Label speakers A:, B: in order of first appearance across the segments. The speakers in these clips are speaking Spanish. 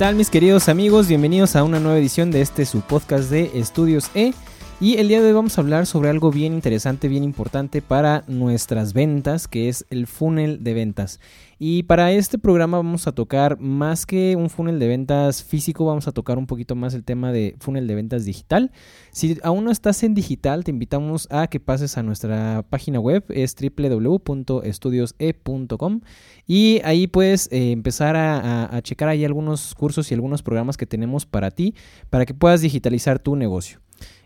A: tal mis queridos amigos? Bienvenidos a una nueva edición de este su podcast de Estudios E. Y el día de hoy vamos a hablar sobre algo bien interesante, bien importante para nuestras ventas, que es el funnel de ventas. Y para este programa vamos a tocar más que un funnel de ventas físico, vamos a tocar un poquito más el tema de funnel de ventas digital. Si aún no estás en digital, te invitamos a que pases a nuestra página web, es www.estudiose.com y ahí puedes eh, empezar a, a checar ahí algunos cursos y algunos programas que tenemos para ti, para que puedas digitalizar tu negocio.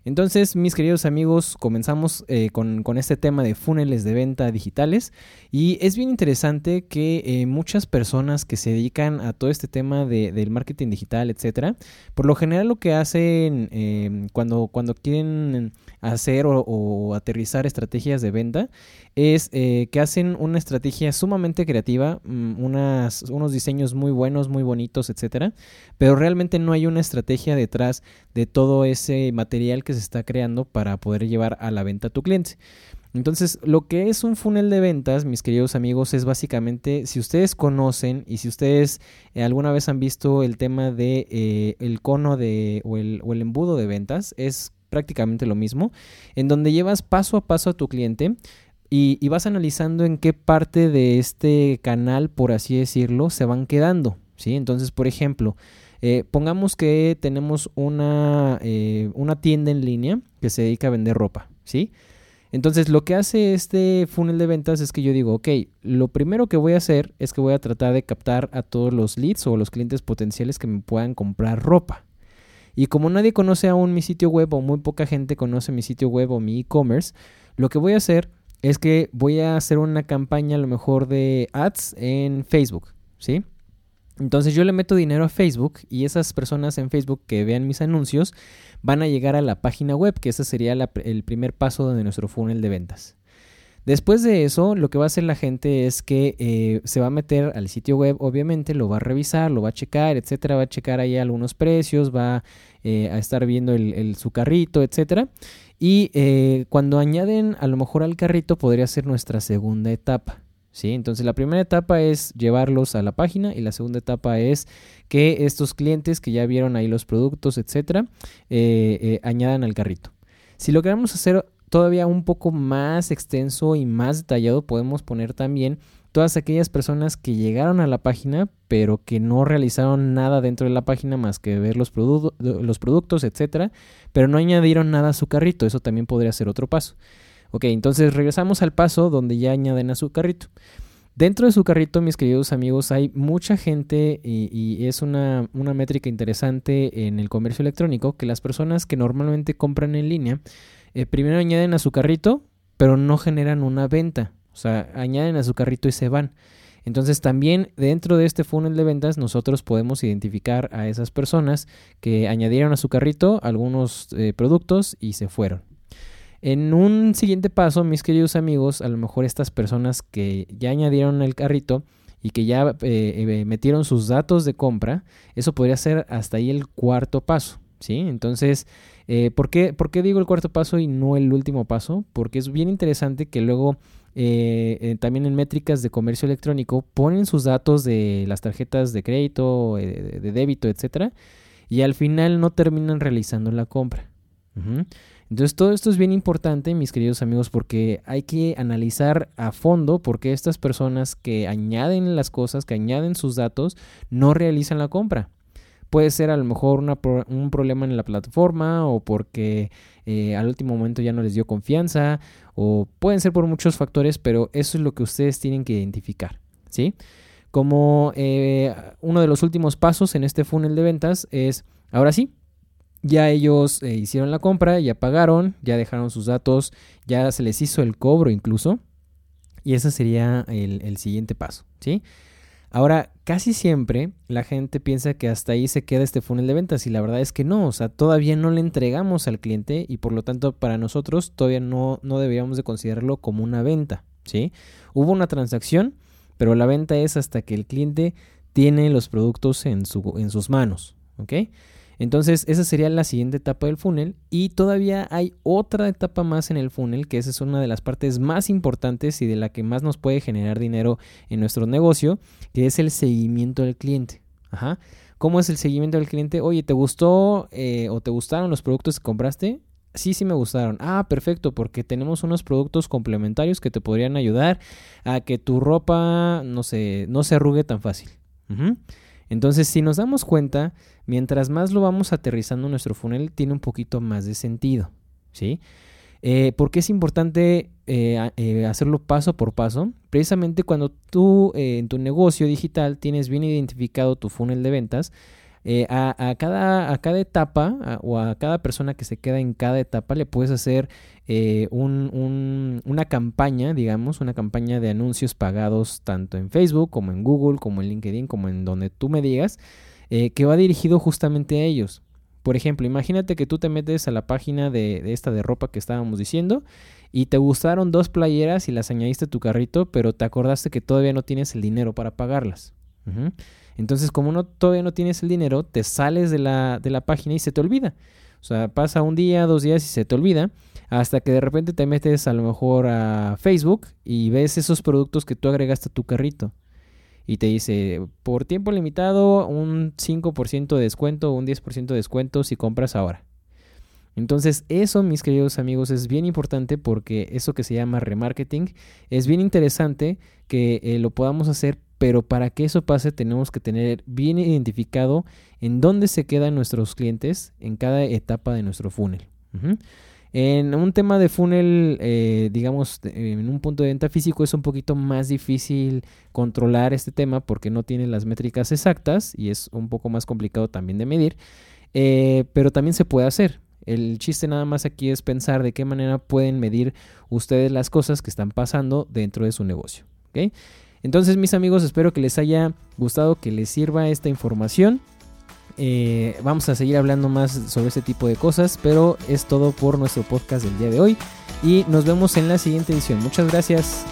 A: Entonces, mis queridos amigos, comenzamos eh, con, este tema de funnels de venta digitales. Y es bien interesante que eh, muchas personas que se dedican a todo este tema de, del marketing digital, etcétera, por lo general lo que hacen eh, cuando, cuando quieren hacer o, aterrizar estrategias de venta es que hacen una estrategia sumamente creativa, mm, unas, unos diseños muy buenos, muy bonitos, etcétera, pero realmente no hay una estrategia detrás de todo ese material que se está creando para poder llevar a la venta a tu cliente. Entonces, lo que es un funnel de ventas, mis queridos amigos, es básicamente, si ustedes conocen y si ustedes eh, alguna vez han visto el tema de eh, el cono de o el, embudo de ventas, es prácticamente lo mismo, en donde llevas paso a paso a tu cliente y, vas analizando en qué parte de este canal, por así decirlo, se van quedando. ¿sí? Entonces, por ejemplo, eh, pongamos que tenemos una, una tienda en línea que se dedica a vender ropa, ¿sí? Entonces lo que hace este funnel de ventas es que yo digo, ok, lo primero que voy a hacer es que voy a tratar de captar a todos los leads o los clientes potenciales que me puedan comprar ropa. Y como nadie conoce aún mi sitio web o muy poca gente conoce mi sitio web o mi e-commerce, lo que voy a hacer es que voy a hacer una campaña a lo mejor de ads en Facebook, ¿sí? Entonces yo le meto dinero a Facebook y esas personas en Facebook que vean mis anuncios van a llegar a la página web, que ese sería el primer paso de nuestro funnel de ventas. Después de eso, lo que va a hacer la gente es que eh, se va a meter al sitio web, obviamente, lo va a revisar, lo va a checar, etcétera, va a checar ahí algunos precios, va eh, a estar viendo el, su carrito, etcétera. Y eh, cuando añaden a lo mejor al carrito, podría ser nuestra segunda etapa. ¿Sí? Entonces la primera etapa es llevarlos a la página y la segunda etapa es que estos clientes que ya vieron ahí los productos, etcétera, eh, eh, añadan al carrito. Si lo queremos hacer todavía un poco más extenso y más detallado, podemos poner también todas aquellas personas que llegaron a la página pero que no realizaron nada dentro de la página más que ver los, los productos, etcétera, pero no añadieron nada a su carrito. Eso también podría ser otro paso. Ok, entonces regresamos al paso donde ya añaden a su carrito. Dentro de su carrito, mis queridos amigos, hay mucha gente y, es una, métrica interesante en el comercio electrónico que las personas que normalmente compran en línea, eh, primero añaden a su carrito, pero no generan una venta. O sea, añaden a su carrito y se van. Entonces también dentro de este funnel de ventas nosotros podemos identificar a esas personas que añadieron a su carrito algunos eh, productos y se fueron. En un siguiente paso, mis queridos amigos, a lo mejor estas personas que ya añadieron el carrito y que ya eh, eh, metieron sus datos de compra, eso podría ser hasta ahí el cuarto paso. ¿sí? Entonces, eh, ¿por, qué, ¿por, qué, digo el cuarto paso y no el último paso? Porque es bien interesante que luego también en métricas de comercio electrónico ponen sus datos de las tarjetas de crédito, de, débito, etcétera, y al final no terminan realizando la compra. Entonces todo esto es bien importante, mis queridos amigos, porque hay que analizar a fondo por qué estas personas que añaden las cosas, que añaden sus datos, no realizan la compra. Puede ser a lo mejor un problema en la plataforma o porque eh, al último momento ya no les dio confianza o pueden ser por muchos factores, pero eso es lo que ustedes tienen que identificar, ¿sí? Como eh, uno de los últimos pasos en este funnel de ventas es, ahora sí, ya ellos eh, hicieron la compra, ya pagaron, ya dejaron sus datos, ya se les hizo el cobro incluso. Y ese sería el, siguiente paso, ¿sí? Ahora, casi siempre la gente piensa que hasta ahí se queda este funnel de ventas y la verdad es que no, o sea, todavía no le entregamos al cliente y por lo tanto para nosotros todavía no, no deberíamos de considerarlo como una venta, ¿sí? Hubo una transacción, pero la venta es hasta que el cliente tiene los productos en, su, en sus manos, ¿ok? Entonces, esa sería la siguiente etapa del funnel. Y todavía hay otra etapa más en el funnel, que esa es una de las partes más importantes y de la que más nos puede generar dinero en nuestro negocio, que es el seguimiento del cliente. Ajá. ¿Cómo es el seguimiento del cliente? Oye, ¿te gustó eh, o te gustaron los productos que compraste? Sí, sí me gustaron. Ah, perfecto, porque tenemos unos productos complementarios que te podrían ayudar a que tu ropa, no se, no se arrugue tan fácil. Entonces, si nos damos cuenta, mientras más lo vamos aterrizando nuestro funnel, tiene un poquito más de sentido. ¿Sí? Eh, ¿Por qué es importante eh, eh, hacerlo paso por paso? Precisamente cuando tú en tu negocio digital tienes bien identificado tu funnel de ventas, a, cada, a cada etapa o a cada persona que se queda en cada etapa le puedes hacer una campaña, digamos, una campaña de anuncios pagados tanto en Facebook como en Google, como en LinkedIn, como en donde tú me digas, que va dirigido justamente a ellos. Por ejemplo, imagínate que tú te metes a la página de, esta de ropa que estábamos diciendo y te gustaron dos playeras y las añadiste a tu carrito, pero te acordaste que todavía no tienes el dinero para pagarlas. Entonces, como no, todavía no tienes el dinero, te sales de la, de la página y se te olvida. O sea, pasa un día, dos días y se te olvida, hasta que de repente te metes a lo mejor a Facebook y ves esos productos que tú agregaste a tu carrito y te dice, por tiempo limitado, un 5% de descuento un 10% de descuento si compras ahora. Entonces eso, mis queridos amigos, es bien importante porque eso que se llama remarketing es bien interesante que eh, lo podamos hacer, pero para que eso pase tenemos que tener bien identificado en dónde se quedan nuestros clientes en cada etapa de nuestro funnel. En un tema de funnel, eh, digamos, en un punto de venta físico es un poquito más difícil controlar este tema porque no tiene las métricas exactas y es un poco más complicado también de medir, eh, pero también se puede hacer. El chiste nada más aquí es pensar de qué manera pueden medir ustedes las cosas que están pasando dentro de su negocio. Entonces mis amigos espero que les haya gustado, que les sirva esta información. Eh, vamos a seguir hablando más sobre este tipo de cosas, pero es todo por nuestro podcast del día de hoy y nos vemos en la siguiente edición. Muchas gracias.